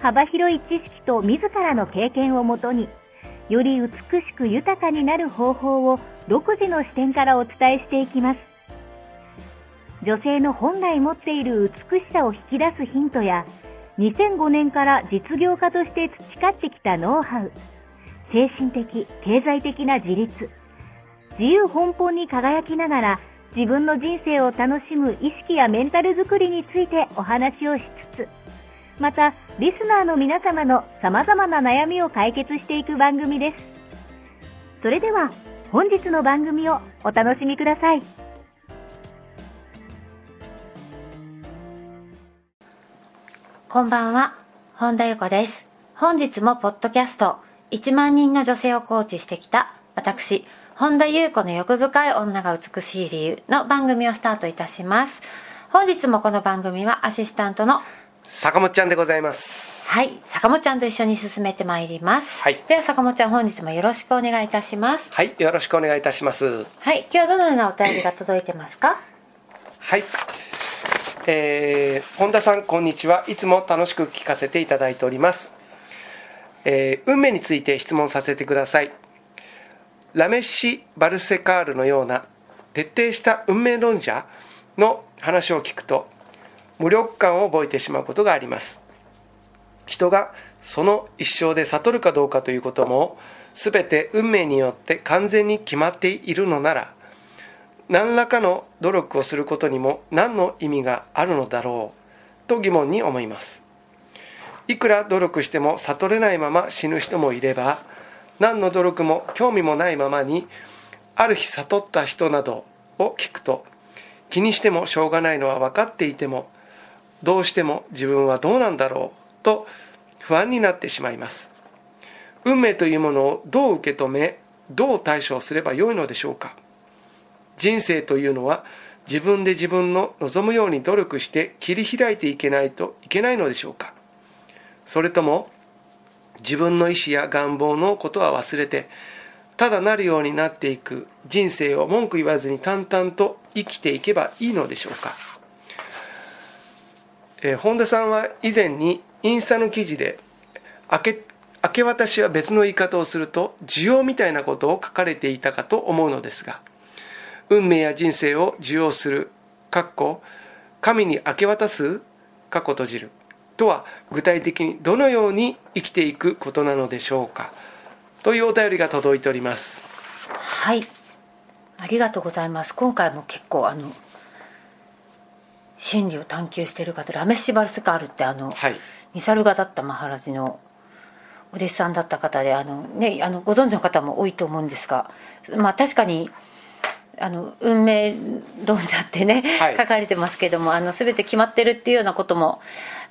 幅広い知識と自らの経験をもとに、より美しく豊かになる方法を独自の視点からお伝えしていきます。女性の本来持っている美しさを引き出すヒントや、2005年から実業家として培ってきたノウハウ、精神的、経済的な自立、自由奔放に輝きながら自分の人生を楽しむ意識やメンタルづくりについてお話をし、また、リスナーの皆様の様々な悩みを解決していく番組です。それでは、本日の番組をお楽しみください。こんばんは、本田由子です。本日もポッドキャスト、1万人の女性をコーチしてきた、私、本田優子の欲深い女が美しい理由の番組をスタートいたします。本日もこの番組はアシスタントの坂本ちゃんでございます。はい、坂本ちゃんと一緒に進めてまいります。はいでは坂本ちゃん本日もよろしくお願いいたします。はい、よろしくお願いいたします。はい、今日はどのようなお便りが届いてますか？はい。えー、本田さん、こんにちは。いつも楽しく聞かせていただいております。えー運命について質問させてください。ラメッシ・バルセカールのような徹底した運命論者の話を聞くと、無力感を覚えてしまうことがあります。人がその一生で悟るかどうかということも、すべて運命によって完全に決まっているのなら、何らかの努力をすることにも何の意味があるのだろうと疑問に思いますいくら努力しても悟れないまま死ぬ人もいれば何の努力も興味もないままにある日悟った人などを聞くと気にしてもしょうがないのは分かっていてもどうしても自分はどうなんだろうと不安になってしまいます。運命というものをどう受け止めどう対処すればよいのでしょうか。人生というのは自分で自分の望むように努力して切り開いていけないといけないのでしょうか。それとも自分の意思や願望のことは忘れてただなるようになっていく人生を文句言わずに淡々と生きていけばいいのでしょうか、えー本田さんは以前にインスタの記事で明け明け渡しは別の言い方をすると需要みたいなことを書かれていたかと思うのですが運命や人生を受容する、かっこ、神に明け渡す、かっこ閉じる、とは具体的にどのように生きていくことなのでしょうか。というお便りが届いております。はいありがとうございます今回も結構あの真理を探求している方ラメッシ・バルスカールってあの、はい。ニサルガだったマハラジのお弟子さんだった方であの、ね、あのご存知の方も多いと思うんですが、まあ、確かにあの運命論者ってね、はい書かれてますけどもあの全て決まってるっていうようなことも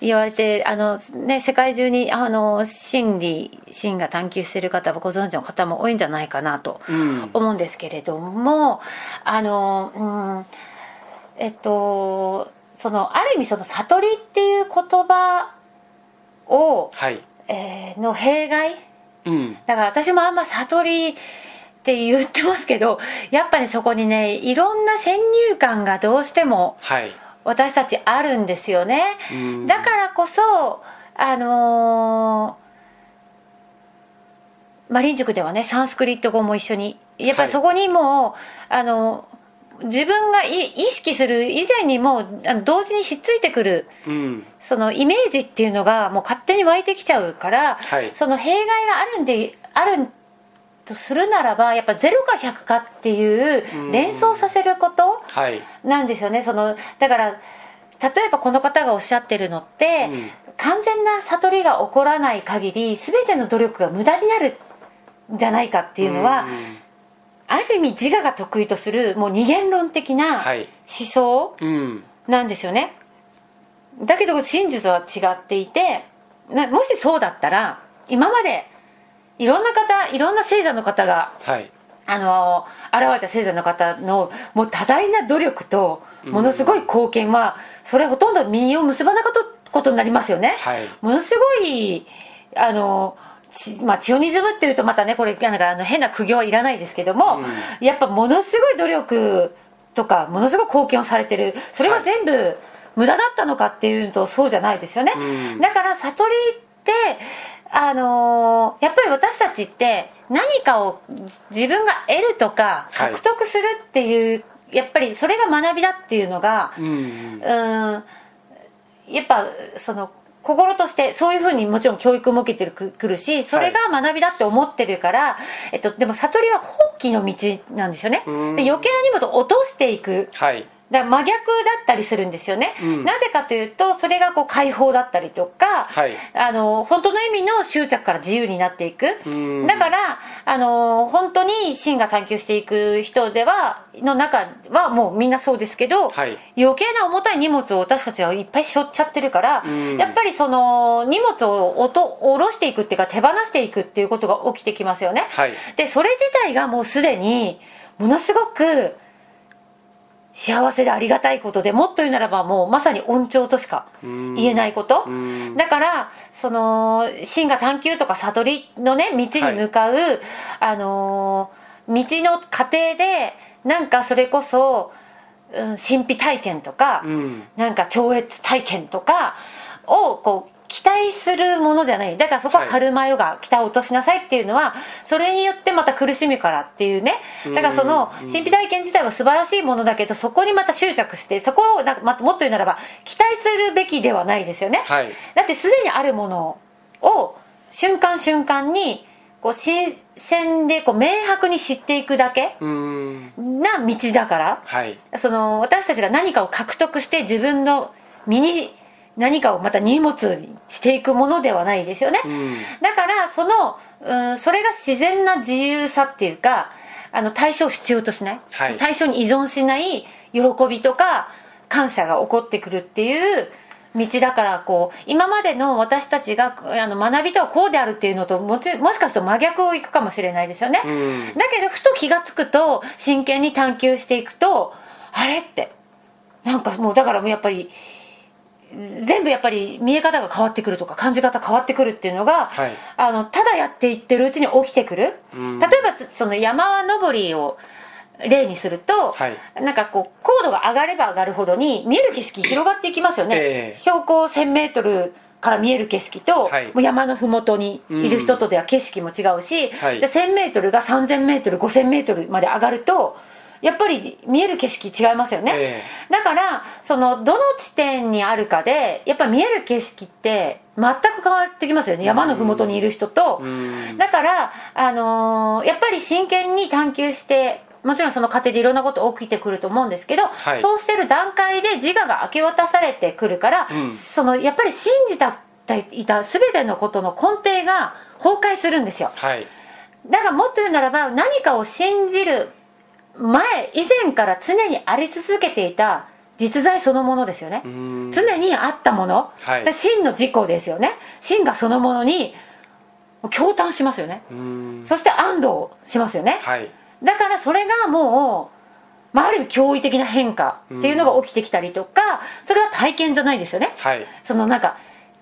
言われてあの、ね、世界中にあの真理真が探求している方はご存知の方も多いんじゃないかなとうん思うんですけれども、あの、うん、えっとそのある意味その悟りっていう言葉を、はい。えーの弊害？うん。だから私もあんま悟りって言ってますけどやっぱりそこにねいろんな先入観がどうしてもはい。私たちあるんですよねうんだからこそあのーマリン塾ではねサンスクリット語も一緒にやっぱりそこにもう、あの自分がい意識する以前にもうあの同時にひっついてくるうん。そのイメージっていうのがもう勝手に湧いてきちゃうから、はい。その弊害があるんであるとするならばやっぱ0か100かっていううん。連想させることはい。なんですよね。そのだから例えばこの方がおっしゃってるのって、うん。完全な悟りが起こらない限り全ての努力が無駄になるんじゃないかっていうのは、ある意味自我が得意とするもう二元論的なはい。思想うん。なんですよね。だけど真実は違っていてなもしそうだったら今までいろんな方いろんな聖者の方がはい。あの現れた聖者の方のもう多大な努力とものすごい貢献は、それほとんど身を結ばなかったことになりますよね、はい。ものすごいあのちまあ、チオニズムっていうとまたねこれなんかあの変な苦行はいらないですけども、やっぱものすごい努力とかものすごい貢献をされてる。それは全部無駄だったのかっていうとそうじゃないですよね、うん。だから悟りってあのーやっぱり私たちって何かを自分が得るとかはい。獲得するっていう、やっぱりそれが学びだっていうのがうんうん。うんやっぱその心としてそういうふうにもちろん教育も受けてるくくるしそれが学びだって思ってるから、えっと、でも悟りは放棄の道なんですよね。うん。で余計な荷物を落としていく。はいだ真逆だったりするんですよね、うん。なぜかというとそれがこう解放だったりとか、はい。あの本当の意味の執着から自由になっていく。うん。だからあの本当に真が探求していく人ではの中はもうみんなそうですけど、はい。余計な重たい荷物を私たちはいっぱい背負っちゃってるから、うん。やっぱりその荷物をおと下ろしていくっていうか手放していくっていうことが起きてきますよね、はい。でそれ自体がもうすでにものすごく幸せでありがたいことでもっと言うならばもうまさに恩寵としか言えないこと。うん。だからその真が探求とか悟りのね道に向かう、あのー道の過程でなんかそれこそ、うん、神秘体験とか、うん。なんか超越体験とかをこう期待するものじゃない。だからそこはカルマヨガ、期待を落としなさいっていうのはそれによってまた苦しむからっていうね。だからそのうん。神秘体験自体は素晴らしいものだけどそこにまた執着してそこをなんかまもっと言うならば期待するべきではないですよね、はい。だってすでにあるものを瞬間瞬間にこう新鮮でこう明白に知っていくだけうん。な道だからはい。その私たちが何かを獲得して自分の身に何かをまた荷物にしていくものではないですよね、うん。だからその、うん、それが自然な自由さっていうかあの対象を必要としない、はい。対象に依存しない喜びとか感謝が起こってくるっていう道だからこう今までの私たちがあの学びとはこうであるっていうのともちもしかすると真逆をいくかもしれないですよね、うん。だけどふと気が付くと真剣に探求していくとあれってなんかもうだからもうやっぱり全部やっぱり見え方が変わってくるとか感じ方変わってくるっていうのが、はい。あのただやっていってるうちに起きてくる、うん。例えばつその山登りを例にすると、はい。なんかこう高度が上がれば上がるほどに見える景色広がっていきますよね、ええ。標高 1000m から見える景色と、はい。もう山の麓にいる人とでは景色も違うし、はい。じゃあ 1000m が 3000m5000m まで上がるとやっぱり見える景色違いますよね、えだからそのどの地点にあるかでやっぱ見える景色って全く変わってきますよね。山の麓にいる人と、うん。だから、あのーやっぱり真剣に探求してもちろんその過程でいろんなこと起きてくると思うんですけど、はい。そうしてる段階で自我が明け渡されてくるから、うん。そのやっぱり信じたいた全てのことの根底が崩壊するんですよ。はい。だからもっと言うならば何かを信じる前以前から常にあり続けていた実在そのものですよね、うん。常にあったもの、はい。で真の自己ですよね。真がそのものに驚嘆しますよね。うん。そして安堵しますよね。はい。だからそれがもう、まあ、ある意味驚異的な変化っていうのが起きてきたりとか、それは体験じゃないですよね。はい。そのなんか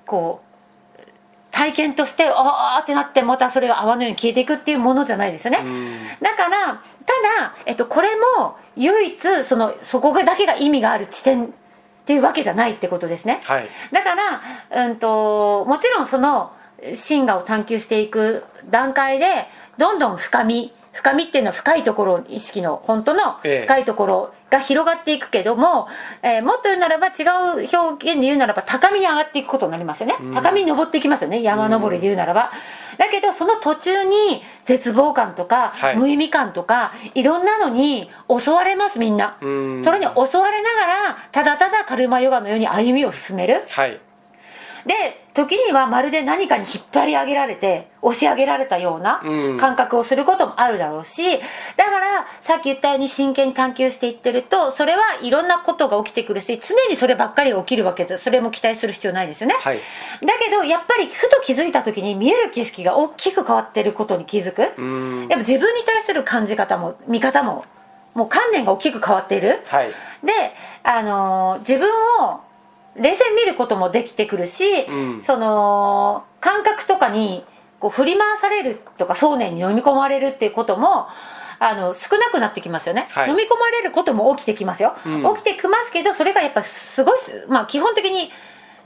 こう体験としてああってなってまたそれが泡のように消えていくっていうものじゃないですよね、うん。だからただ、えっと、これも唯一そのそこだけが意味がある地点っていうわけじゃないってことですね。はい。だから、うん、ともちろんその真我を探求していく段階でどんどん深み深みっていうのは深いところ意識の本当のええ。深いところが広がっていくけども、えーもっと言うならば違う表現で言うならば高みに上がっていくことになりますよね、高みに登っていきますよね。山登りで言うならば、だけどその途中に絶望感とか、はい。無意味感とかいろんなのに襲われますみんな、うん。それに襲われながらただただカルマヨガのように歩みを進める。はいで時にはまるで何かに引っ張り上げられて押し上げられたようなうん。感覚をすることもあるだろうしだからさっき言ったように真剣に探求していってるとそれはいろんなことが起きてくるし常にそればっかりが起きるわけです。それも期待する必要ないですよね、はい。だけどやっぱりふと気づいた時に見える景色が大きく変わってることに気づく、うん。やっぱ自分に対する感じ方も見方ももう観念が大きく変わっている。はい。で、あのー自分を冷静に見ることもできてくるし、うん。その感覚とかにこう振り回されるとか想念に飲み込まれるっていうこともあの少なくなってきますよね、はい。飲み込まれることも起きてきますよ、うん。起きてきますけどそれがやっぱすごい、まあ、基本的に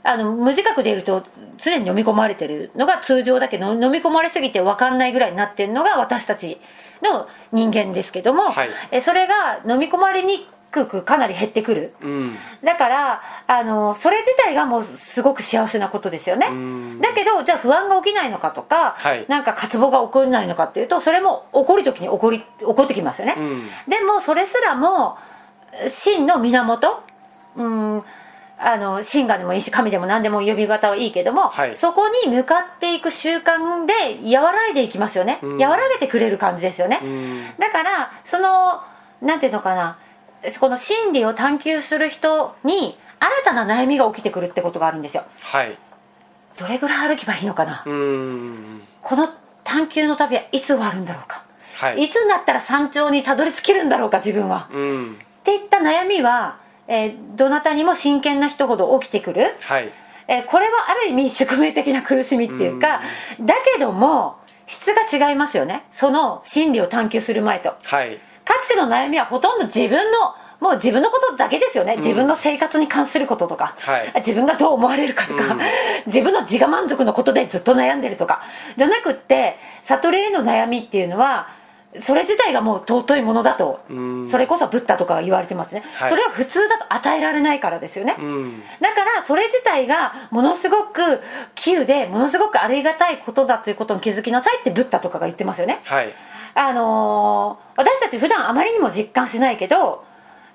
あの無自覚でいると常に飲み込まれてるのが通常だけど飲み込まれすぎて分かんないぐらいになってるのが私たちの人間ですけども、はい。えそれが飲み込まれにくくかなり減ってくる。うん。だからあのそれ自体がもうすごく幸せなことですよね。うん。だけどじゃあ不安が起きないのかとか、はい。なんか渇望が起こらないのかっていうとそれも起こる時に起こり起こってきますよね、うん。でもそれすらも真の源うんあの神がでもいいし神でも何でも呼び方はいいけども、はい。そこに向かっていく習慣で和らいでいきますよね、うん。和らげてくれる感じですよね、うん。だからそのなんていうのかなこの真理を探求する人に新たな悩みが起きてくるってことがあるんですよ。はい。どれぐらい歩けばいいのかな、うん。この探求の旅はいつ終わるんだろうか、はい。いつになったら山頂にたどり着けるんだろうか？自分は、うん。っていった悩みは、えーどなたにも真剣な人ほど起きてくる、はい。えーこれはある意味宿命的な苦しみっていうか、だけども質が違いますよね。その真理を探求する前と。はいかつての悩みはほとんど自分のもう自分のことだけですよね、自分の生活に関することとか、はい。自分がどう思われるかとか、うん。自分の自我満足のことでずっと悩んでるとか。じゃなくって悟りへの悩みっていうのはそれ自体がもう尊いものだと、うん。それこそブッダとかが言われてますね、はい。それは普通だと与えられないからですよね、うん。だからそれ自体がものすごく急でものすごくありがたいことだということに気づきなさいってブッダとかが言ってますよね。はいあのー私たち普段あまりにも実感してないけど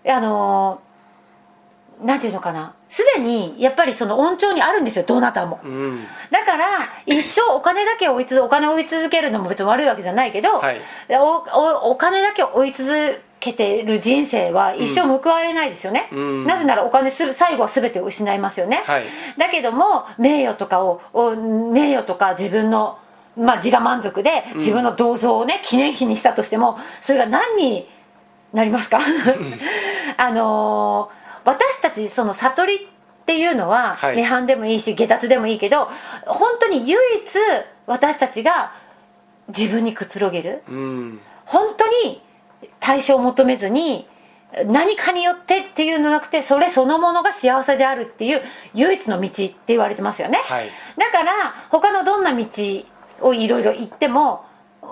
あのーなんていうのかな。すでにやっぱりその恩寵にあるんですよどなたも。うん。だから一生お金だけ追いつお金を追い続けるのも別に悪いわけじゃないけど、はい。おおお金だけ追い続けてる人生は一生報われないですよね、うん。なぜならお金す最後は全てを失いますよね、はい。だけども名誉とかをお名誉とか自分の、まあ、自我満足で自分の銅像をね記念碑にしたとしてもそれが何になりますか？あのー私たちその悟りっていうのははい。涅槃でもいいし下脱でもいいけど本当に唯一私たちが自分にくつろげる。うん。本当に対象を求めずに何かによってっていうのじゃなくてそれそのものが幸せであるっていう唯一の道って言われてますよね、はい。だから他のどんな道をいろいろ行っても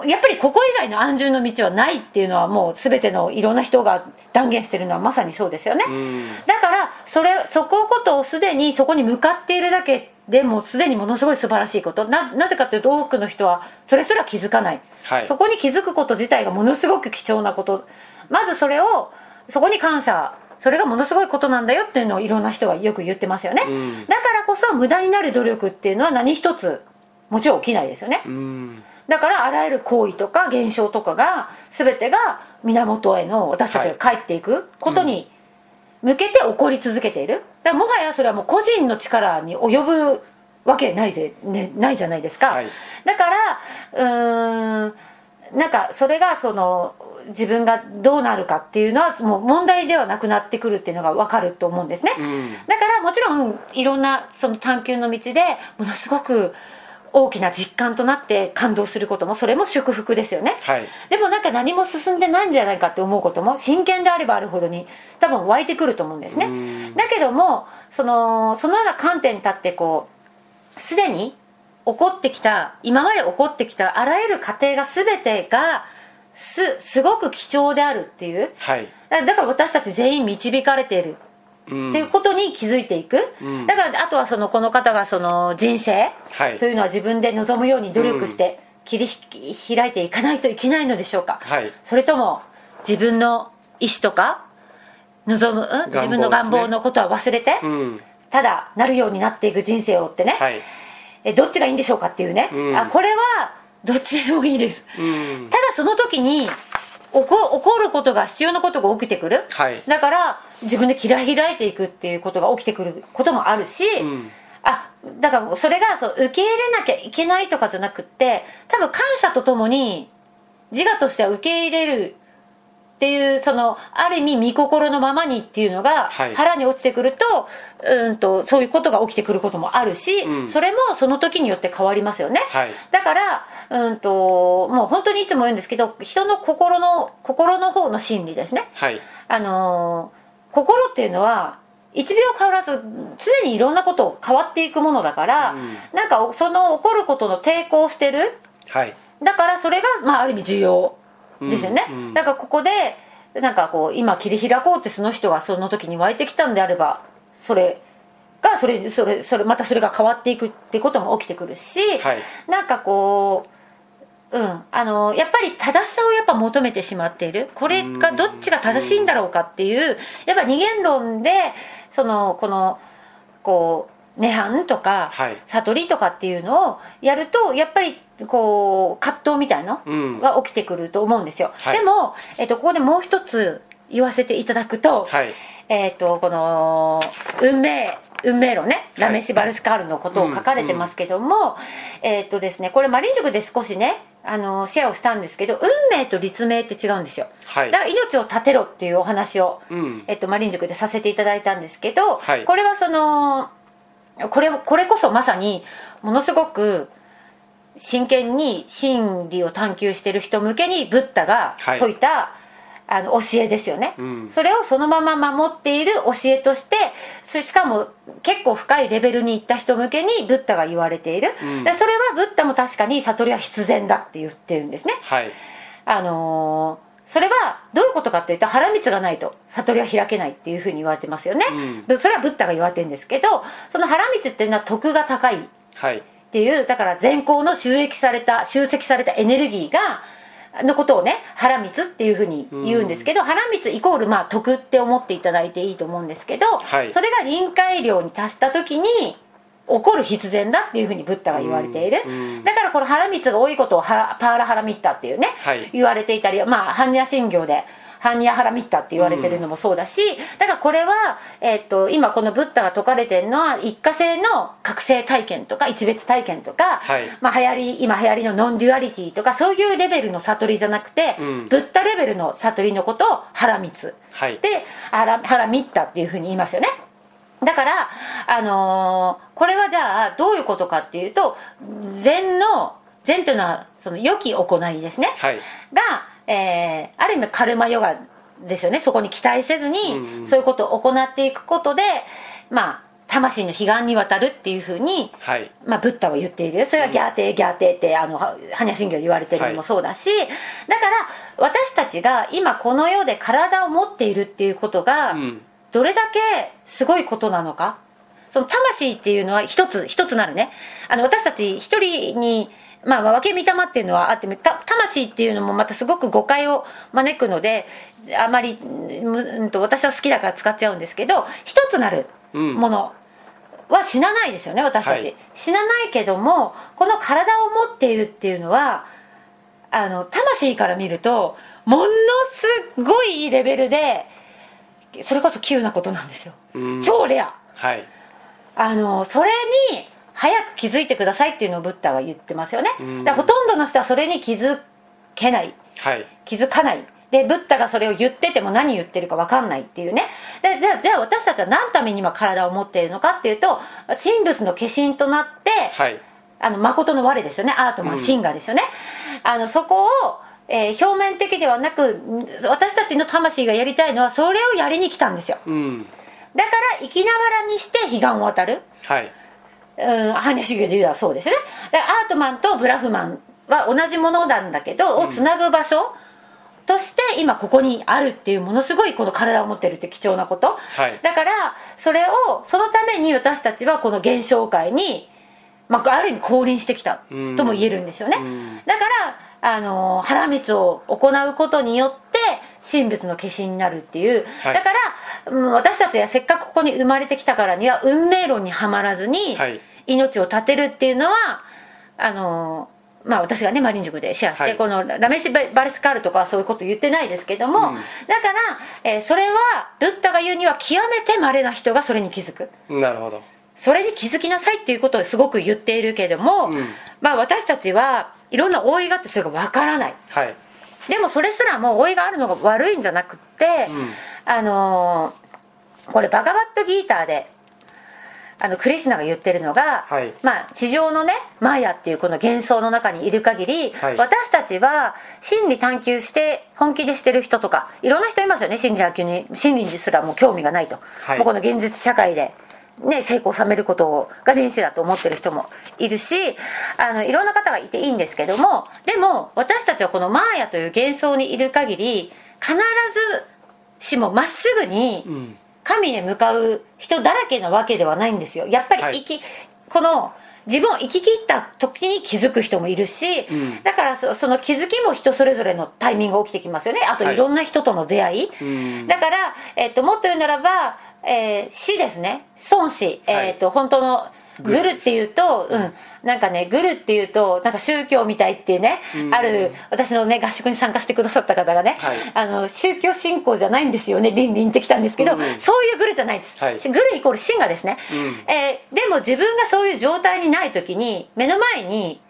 やっぱりここ以外の安住の道はないっていうのはもう全てのいろんな人が断言してるのはまさにそうですよね、うん。だからそれそこことをすでにそこに向かっているだけでもうすでにものすごい素晴らしいこと。ななぜかというと多くの人はそれすら気づかない、はい。そこに気づくこと自体がものすごく貴重なこと。まずそれをそこに感謝。それがものすごいことなんだよっていうのをいろんな人がよく言ってますよね、うん。だからこそ無駄になる努力っていうのは何一つもちろん起きないですよね、うん。だからあらゆる行為とか現象とかが全てが源への私たちが帰っていくことに向けて起こり続けている。だからもはやそれはもう個人の力に及ぶわけないぜ、ね、ないじゃないですか、はい。だからうーんなんかそれがその自分がどうなるかっていうのはもう問題ではなくなってくるっていうのが分かると思うんですね、うん。だからもちろんいろんなその探求の道でものすごく大きな実感となって感動することもそれも祝福ですよね。はい。でもなんか何も進んでないんじゃないかって思うことも真剣であればあるほどに多分湧いてくると思うんですね。うん。だけどもそのそのような観点に立ってこうすでに起こってきた今まで起こってきたあらゆる過程が全てがすすごく貴重であるっていう。はい。だだから私たち全員導かれているうん。っていうことに気づいていく、うん。だからあとはそのこの方がその人生はい。というのは自分で望むように努力して切りひ開いていかないといけないのでしょうか、はい。それとも自分の意思とか望む、ね。自分の願望のことは忘れて、うん。ただなるようになっていく人生をってね、はい。えどっちがいいんでしょうかっていうね、うん。あこれはどっちでもいいです、うん。ただその時に起こ起こることが必要なことが起きてくる、はい。だから自分で切ら開いていくっていうことが起きてくることもあるし、うん。あだからそれがそう受け入れなきゃいけないとかじゃなくって多分感謝とともに自我としては受け入れるっていうそのある意味見心のままにっていうのがはい。腹に落ちてくると,、うんとそういうことが起きてくることもあるし、うん。それもその時によって変わりますよね、はい。だからうんともう本当にいつも言うんですけど人の心の心の方の心理ですね。はい。あのー心っていうのは1秒変わらず常にいろんなこと変わっていくものだから、うん。なんかその起こることの抵抗してる。はい。だからそれが、まあ、ある意味重要ですよね、うん。うんだからここでなんかこう今切り開こうってその人がその時に湧いてきたんであればそれがそれそれそれまたそれが変わっていくってことも起きてくるし、はい。なんかこううん。あのやっぱり正しさをやっぱ求めてしまっている。これがどっちが正しいんだろうかっていうやっぱ二元論でそのこのこう涅槃とかはい。悟りとかっていうのをやるとやっぱりこう葛藤みたいなうん。のが起きてくると思うんですよ、はい。でも、えっとここでもう一つ言わせていただくと、はい。えっとこの運命運命論ねラメシ・バルスカールのことを書かれてますけども、えっとですねこれマリン塾で少しねあのシェアをしたんですけど運命と立命って違うんですよ。はい。だから命を立てろっていうお話を、うん。えっと、マリン塾でさせていただいたんですけど、はい。これはそのこれこれこそまさにものすごく真剣に真理を探求してる人向けにブッダがはい。説いた、あの教えですよね、うん。それをそのまま守っている教えとしてそしかも結構深いレベルに行った人向けにブッダが言われている、うん。でそれはブッダも確かに悟りは必然だって言ってるんですね。はい。あのーそれはどういうことかっていうと腹蜜がないと悟りは開けないっていうふうに言われてますよね、うそれはブッダが言われてるんですけどその腹蜜っていうのは徳が高い。っはい。ていうだから善行の収益された集積されたエネルギーがのことをね腹蜜っていうふうに言うんですけど、腹蜜イコールまあ徳って思っていただいていいと思うんですけど、はい。それが臨界量に達した時に起こる必然だっていうふうにブッダが言われている、うんうん。だからこの波羅蜜が多いことをハラパーラハラミッタっていうね、はい。言われていたりまあ般若心経で般若波羅蜜多って言われてるのもそうだし、だからこれは、えっと今このブッダが説かれてるのは一過性の覚醒体験とか一瞥体験とか、はい。まあ、流行り今流行りの non-duality とかそういうレベルの悟りじゃなくて、うん。ブッダレベルの悟りのことをハラミツはい。でハラハラミッタっていうふうに言いますよねだから、あのーこれはじゃあどういうことかっていうと禅の禅というのはその良き行いですね、はい。が、えーある意味カルマヨガですよね。そこに期待せずに、そういうことを行っていくことでまあ魂の彼岸に渡るっていうふうにはい。まあ、ブッダは言っているそれがギャーテーギャーテーってあのは般若心経で言われてるのもそうだし、だから私たちが今この世で体を持っているっていうことがうんどれだけすごいことなのか？その魂っていうのは一つ一つなるね。あの私たち一人にまあ、分け御霊っていうのはあって魂っていうのもまたすごく誤解を招くのであまりむうんと私は好きだから使っちゃうんですけど一つなるうん。ものは死なないですよね私たち、はい。死なないけどもこの体を持っているっていうのはあの魂から見るとものすごいレベルでそれこそ急なことなんですよ、うん。超レア。はい。あのそれに早く気づいてくださいっていうのをブッダが言ってますよね、うん。ほとんどの人はそれに気づけない。はい。気づかない。でブッダがそれを言ってても何言ってるか分かんないっていうね。でじゃあじゃあ私たちは何のために今体を持っているのかっていうと神仏の化身となって、はい。あの誠の我ですよね。アートマン、うん。シンガですよね。あのそこを、えー表面的ではなくん私たちの魂がやりたいのはそれをやりに来たんですよ。うん。だから生きながらにして彼岸を渡る。はい。うん修行で言うのはそうですよね。でアートマンとブラフマンは同じものなんだけど、をつなぐ場所として今ここにあるっていうものすごいこの体を持ってるって貴重なこと、はい。だからそれをそのために私たちはこの現象界に、まあ、ある意味降臨してきたうんとも言えるんですよね、うん。だからあの腹蜜を行うことによって神仏の化身になるっていう、はい。だからうん私たちはせっかくここに生まれてきたからには運命論にはまらずにはい。命を絶てるっていうのはあのまあ私がねマリン塾でシェアして、はい。このラメシバルスカールとかはそういうこと言ってないですけども、うん。だから、えーそれはブッダが言うには極めて稀な人がそれに気づく。なるほど。それに気づきなさいっていうことをすごく言っているけども、うん。まあ私たちはいろんな覆いがあってそれがわからない。はい。でもそれすらも覆いがあるのが悪いんじゃなくって、うん。あのーこれバガバットギーターであのクリシュナが言ってるのが、はい。まあ、地上のねマーヤっていうこの幻想の中にいる限り、はい。私たちは真理探求して本気でしてる人とかいろんな人いますよね。真理探求に真理にすらもう興味がないと、はい。もうこの現実社会で。ね、成功を収めることが人生だと思ってる人もいるしあのいろんな方がいていいんですけどもでも私たちはこのマーヤという幻想にいる限り必ずしもまっすぐにうん。神へ向かう人だらけなわけではないんですよ。やっぱりはい。生き、この自分を生き切った時に気づく人もいるし、うん。だからそその気づきも人それぞれのタイミングが起きてきますよね。あとはい。いろんな人との出会い、うん。だから、えっともっと言うならば、えー死ですね。孫子、えっと本当のグルっていうと、うん、なんかねグルっていうとなんか宗教みたいっていうね、うん。ある私のね合宿に参加してくださった方がね、はい。あの宗教信仰じゃないんですよね倫理にってきたんですけど、うん。そういうグルじゃないです、はい。グルイコール真がですね、うん。えーでも自分がそういう状態にない時に目の前に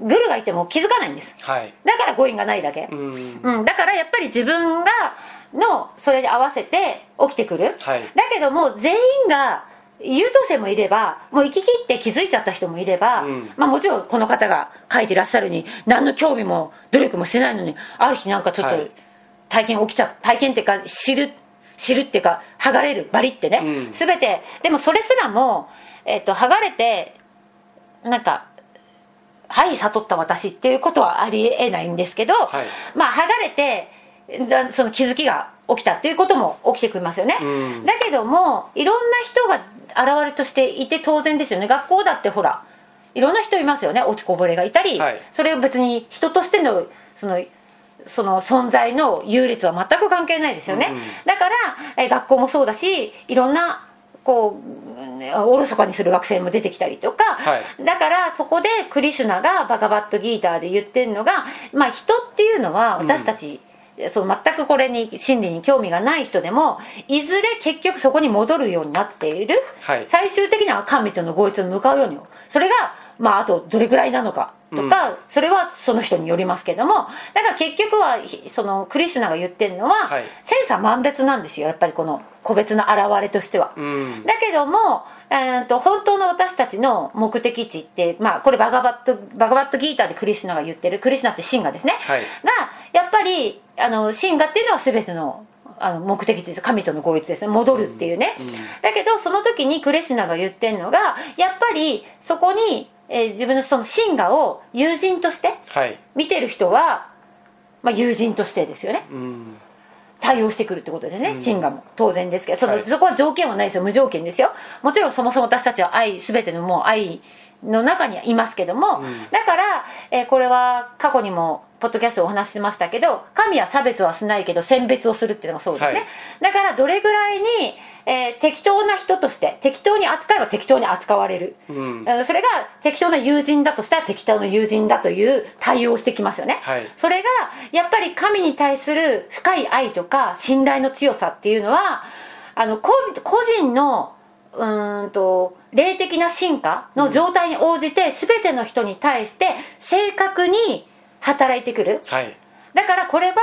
グルがいても気づかないんです。はい。だから語彙がないだけ、うん。うん、だからやっぱり自分がのそれに合わせて起きてくる、はい。だけども全員が優等生もいればもう生き切って気づいちゃった人もいれば、うん。まあ、もちろんこの方が書いてらっしゃるに何の興味も努力もしてないのにある日なんかちょっとはい。体験起きちゃ体験っていうか知る知るっていうか剥がれるバリってね、うん。全て。でもそれすらも、えっと剥がれてなんかはい悟った私っていうことはありえないんですけど、はい。まあ剥がれてだその気づきが起きたっていうことも起きてきますよね、うん。だけどもいろんな人が現れとしていて当然ですよね。学校だってほらいろんな人いますよね。落ちこぼれがいたり、はい。それを別に人としてのそのその存在の優劣は全く関係ないですよね、うん。だからえ学校もそうだしいろんなこううんおろそかにする学生も出てきたりとか、はい。だからそこでクリシュナがバカバットギーターで言ってるのが、まあ、人っていうのは私たち、その全くこれに真理に興味がない人でもいずれ結局そこに戻るようになっている、はい。最終的には神との合一に向かうように。それが、まあ、あとどれぐらいなのかとか、それはその人によりますけどもだから結局はひそのクリシュナが言ってるのは、はい。千差万別なんですよやっぱりこの個別の現れとしては。うん。だけども、えー、と本当の私たちの目的地って、まあ、これバガバットバガバットギーターでクリシュナが言ってるクリシュナってシンガですね、はい。がやっぱりあのシンガっていうのは全てのあの目的地です。神との合一ですね。戻るっていうね、うんうん。だけどその時にクリシュナが言ってるのがやっぱりそこに、えー自分のそのシンガを友人としてはい。見てる人は、まあ、友人としてですよね。うん。対応してくるってことですね、うん。シンガも。当然ですけど。その、はい。そこは条件はないですよ。無条件ですよ。もちろんそもそも私たちは愛全てのもう愛の中にはいますけども、うん。だから、えーこれは過去にもポッドキャストでお話ししましたけど神は差別はしないけど選別をするっていうのがそうですね、はい。だからどれぐらいに、えー適当な人として適当に扱えば適当に扱われる、うん。うんそれが適当な友人だとしたら適当な友人だという対応をしてきますよね、はい。それがやっぱり神に対する深い愛とか信頼の強さっていうのはあの個個人のうーんと霊的な進化の状態に応じて全ての人に対して正確に働いてくる。はい。だからこれは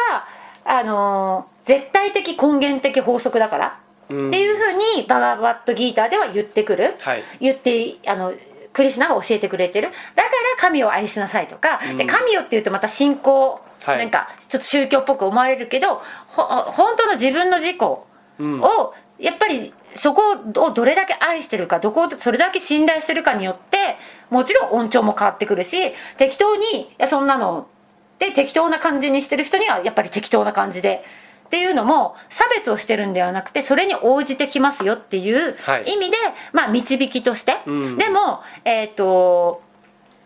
あのー絶対的根源的法則だから。うん。っていうふうにバガバットギーターでは言ってくる、はい。言ってあのクリシュナが教えてくれてる。だから神を愛しなさいとか、でうん。神をっていうとまた信仰、はい。なんかちょっと宗教っぽく思われるけどほ本当の自分の自己を、うんやっぱりそこをどれだけ愛してるかどこをそれだけ信頼するかによってもちろん音調も変わってくるし適当にいやそんなので適当な感じにしてる人にはやっぱり適当な感じで。っていうのも差別をしてるんではなくてそれに応じてきますよっていうはい。意味で、まあ導きとして、うん。でもえっ、と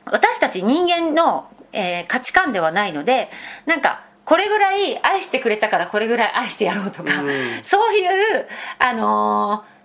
私たち人間の、えー価値観ではないのでなんかこれぐらい愛してくれたからこれぐらい愛してやろうとか、うん。そういうあのー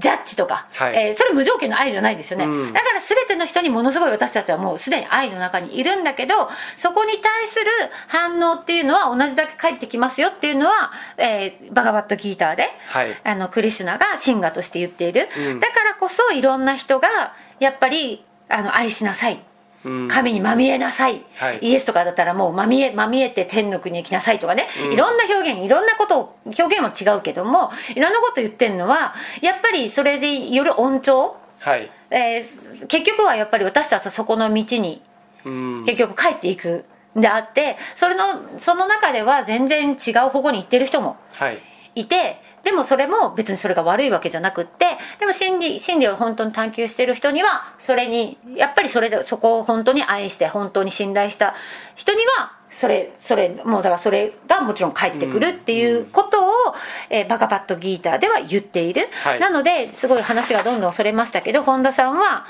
ジャッジとか、はい。えーそれ無条件の愛じゃないですよね、うん。だから全ての人にものすごい私たちはもうすでに愛の中にいるんだけどそこに対する反応っていうのは同じだけ返ってきますよっていうのは、えーバガバットギーターで、はい。あのクリシュナがシンガとして言っている、うん。だからこそいろんな人がやっぱりあの愛しなさい。うん神にまみえなさい、はい。イエスとかだったらもうまみえまみえて天の国へ来なさいとかね、うん。いろんな表現いろんなことを表現も違うけどもいろんなこと言ってるのはやっぱりそれでよる恩寵、はい。えー結局はやっぱり私たちはそこの道にうん。結局帰っていくんであってそれのその中では全然違う方向に行ってる人もはい。いてでもそれも別にそれが悪いわけじゃなくってでも真理真理を本当に探求してる人にはそれにやっぱりそれでそこを本当に愛して本当に信頼した人にはそれそれもうだからそれがもちろん返ってくるっていうことを、えーバカバットギーターでは言っている、はい。なのですごい話がどんどんそれましたけど本田さんは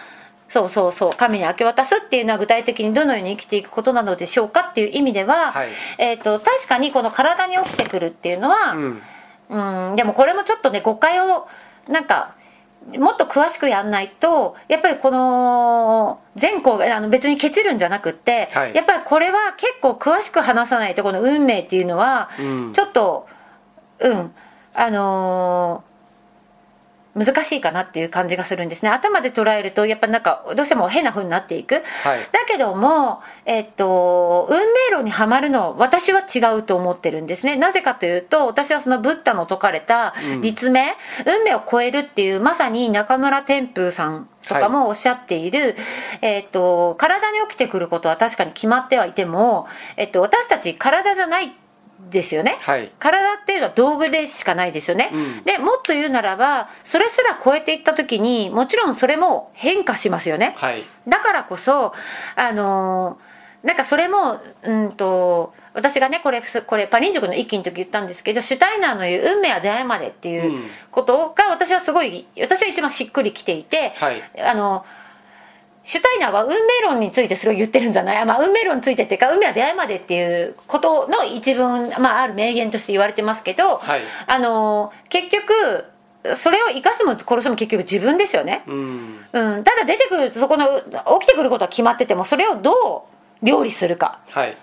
そうそうそう神に明け渡すっていうのは具体的にどのように生きていくことなのでしょうかっていう意味では、はい。えー、と確かにこの体に起きてくるっていうのは、うんうん、でもこれもちょっとね誤解をなんかもっと詳しくやんないとやっぱりこの全項があの別にケチるんじゃなくって、はい。やっぱりこれは結構詳しく話さないとこの運命っていうのはうん。ちょっとうん。あのー難しいかなっていう感じがするんですね。頭で捉えるとやっぱなんかどうしても変な風になっていく、はい。だけども、えっと、運命論にはまるのは私は違うと思ってるんですね。なぜかというと私はそのブッダの説かれた立命、運命を超えるっていうまさに中村天風さんとかもおっしゃっている、えっと、体に起きてくることは確かに決まってはいても、えっと、私たち体じゃないですよね、はい。体っていうのは道具でしかないですよね、うん。でもっと言うならばそれすら超えていった時にもちろんそれも変化しますよね、はい。だからこそあのーなんかそれもうんと私がねこれこれパリン塾の一期の時言ったんですけどシュタイナーの言う「運命は出会いまで」っていううん。ことが私はすごい私は一番しっくりきていて、はい。あのシュタイナーは運命論についてそれを言ってるんじゃない、まあ、運命論についてっていうか運命は出会いまでっていうことの一文、まあ、ある名言として言われてますけど、はい。あの結局それを生かすも殺すも結局自分ですよね、うん。うん、ただ出てくるそこの起きてくることは決まっててもそれをどう料理するか。はい